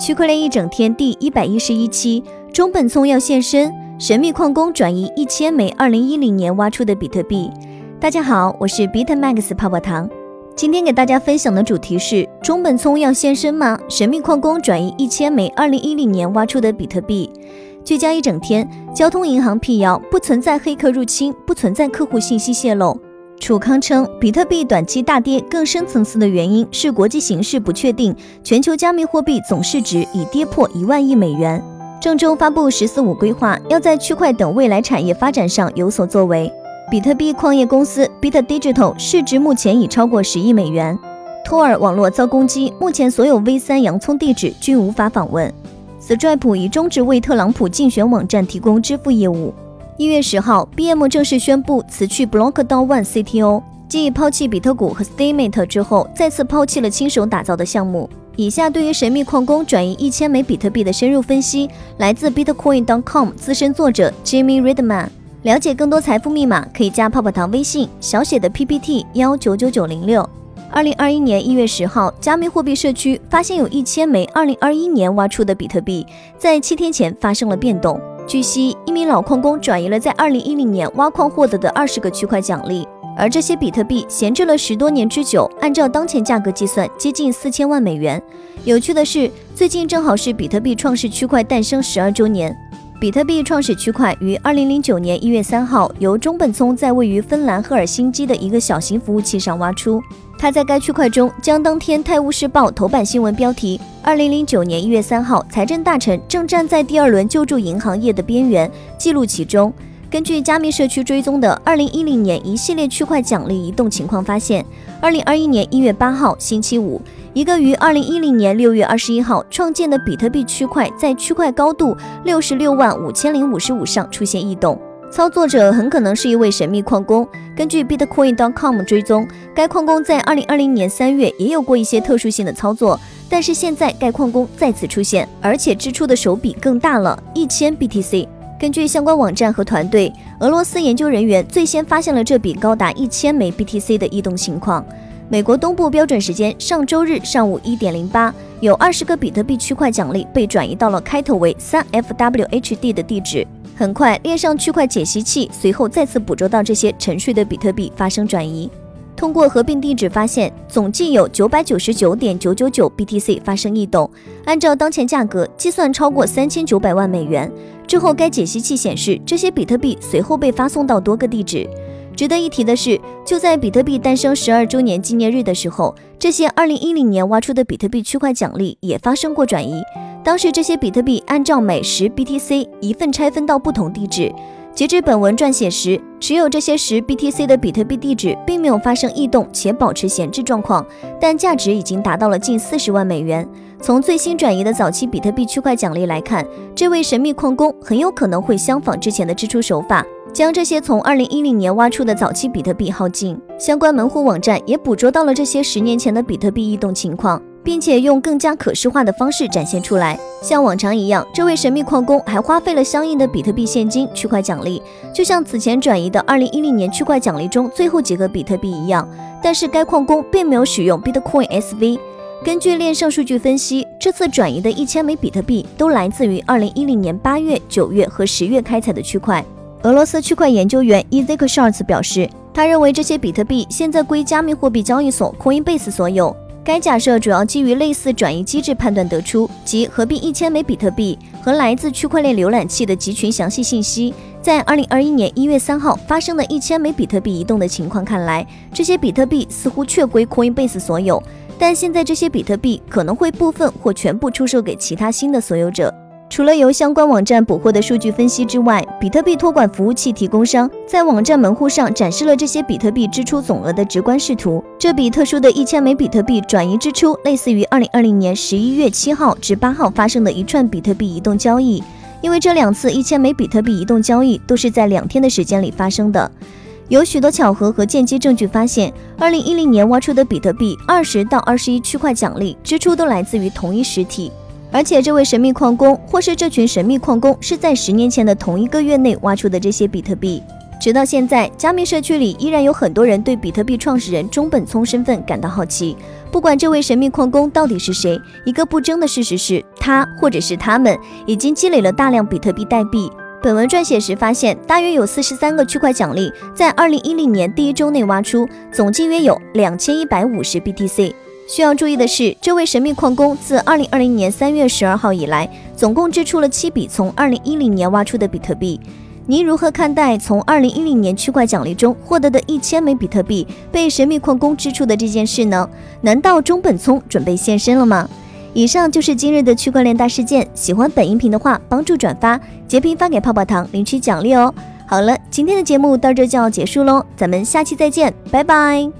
区块链一整天第一百一十一期，中本聪要现身，神秘矿工转移一千枚二零一零年挖出的比特币。大家好，我是 BitMax 泡泡糖，今天给大家分享的主题是中本聪要现身吗？神秘矿工转移一千枚二零一零年挖出的比特币。聚焦一整天，交通银行辟谣不存在黑客入侵，不存在客户信息泄露。楚康称，比特币短期大跌更深层次的原因是国际形势不确定，全球加密货币总市值已跌破一万亿美元。郑州发布“十四五”规划，要在区块等未来产业发展上有所作为。比特币矿业公司 Bit Digital 市值目前已超过十亿美元。托尔网络遭攻击，目前所有 V 三洋葱地址均无法访问。Stripe 已终止为特朗普竞选网站提供支付业务。一月十号，BM 正式宣布辞去 blockdown One CTO，继抛弃比特谷和 Statemate 之后，再次抛弃了亲手打造的项目。以下对于神秘矿工转移一千枚比特币的深入分析，来自 Bitcoin.com 资深作者 Jimmy Redman。了解更多财富密码，可以加泡泡糖微信小写的 PPT 幺九九九零六。二零二一年一月十号，加密货币社区发现有一千枚二零二一年挖出的比特币，在七天前发生了变动。据悉，一名老矿工转移了在二零一零年挖矿获得的二十个区块奖励，而这些比特币闲置了十多年之久，按照当前价格计算，接近四千万美元。有趣的是，最近正好是比特币创世区块诞生十二周年。比特币创始区块于二零零九年一月三号由中本聪在位于芬兰赫尔辛基的一个小型服务器上挖出。他在该区块中将当天《泰晤士报》头版新闻标题“二零零九年一月三号，财政大臣正站在第二轮救助银行业的边缘”记录其中。根据加密社区追踪的二零一零年一系列区块奖励移动情况发现，二零二一年一月八号星期五。一个于二零一零年六月二十一号创建的比特币区块，在区块高度六十六万五千零五十五上出现异动，操作者很可能是一位神秘矿工。根据 Bitcoin.com 追踪，该矿工在二零二零年三月也有过一些特殊性的操作，但是现在该矿工再次出现，而且支出的手笔更大了，一千 BTC。根据相关网站和团队，俄罗斯研究人员最先发现了这笔高达一千枚 BTC 的异动情况。美国东部标准时间上周日上午一点零八，有二十个比特币区块奖励被转移到了开头为三 FWHD 的地址。很快，链上区块解析器随后再次捕捉到这些沉睡的比特币发生转移。通过合并地址发现，总计有九百九十九点九九九 BTC 发生异动，按照当前价格计算超过三千九百万美元。之后，该解析器显示这些比特币随后被发送到多个地址。值得一提的是，就在比特币诞生十二周年纪念日的时候，这些二零一零年挖出的比特币区块奖励也发生过转移。当时这些比特币按照每十 BTC 一份拆分到不同地址。截至本文撰写时，持有这些十 BTC 的比特币地址并没有发生异动且保持闲置状况，但价值已经达到了近四十万美元。从最新转移的早期比特币区块奖励来看，这位神秘矿工很有可能会相仿之前的支出手法。将这些从二零一零年挖出的早期比特币耗尽，相关门户网站也捕捉到了这些十年前的比特币异动情况，并且用更加可视化的方式展现出来。像往常一样，这位神秘矿工还花费了相应的比特币现金区块奖励，就像此前转移的二零一零年区块奖励中最后几个比特币一样。但是该矿工并没有使用 Bitcoin SV。根据链上数据分析，这次转移的一千枚比特币都来自于二零一零年八月、九月和十月开采的区块。俄罗斯区块研究员 Ezek Sharts 表示，他认为这些比特币现在归加密货币交易所 Coinbase 所有。该假设主要基于类似转移机制判断得出，即合并一千枚比特币和来自区块链浏览器的集群详细信息。在二零二一年一月三号发生的一千枚比特币移动的情况看来，这些比特币似乎确归 Coinbase 所有，但现在这些比特币可能会部分或全部出售给其他新的所有者。除了由相关网站捕获的数据分析之外，比特币托管服务器提供商在网站门户上展示了这些比特币支出总额的直观视图。这笔特殊的一千枚比特币转移支出，类似于二零二零年十一月七号至八号发生的一串比特币移动交易，因为这两次一千枚比特币移动交易都是在两天的时间里发生的。有许多巧合和间接证据发现，二零一零年挖出的比特币二十到二十一区块奖励支出都来自于同一实体。而且，这位神秘矿工或是这群神秘矿工是在十年前的同一个月内挖出的这些比特币。直到现在，加密社区里依然有很多人对比特币创始人中本聪身份感到好奇。不管这位神秘矿工到底是谁，一个不争的事实是他或者是他们已经积累了大量比特币代币。本文撰写时发现，大约有四十三个区块奖励在二零一零年第一周内挖出，总计约有两千一百五十 BTC。需要注意的是，这位神秘矿工自二零二零年三月十二号以来，总共支出了七笔从二零一零年挖出的比特币。您如何看待从二零一零年区块奖励中获得的一千枚比特币被神秘矿工支出的这件事呢？难道中本聪准备现身了吗？以上就是今日的区块链大事件。喜欢本音频的话，帮助转发、截屏发给泡泡糖领取奖励哦。好了，今天的节目到这就要结束喽，咱们下期再见，拜拜。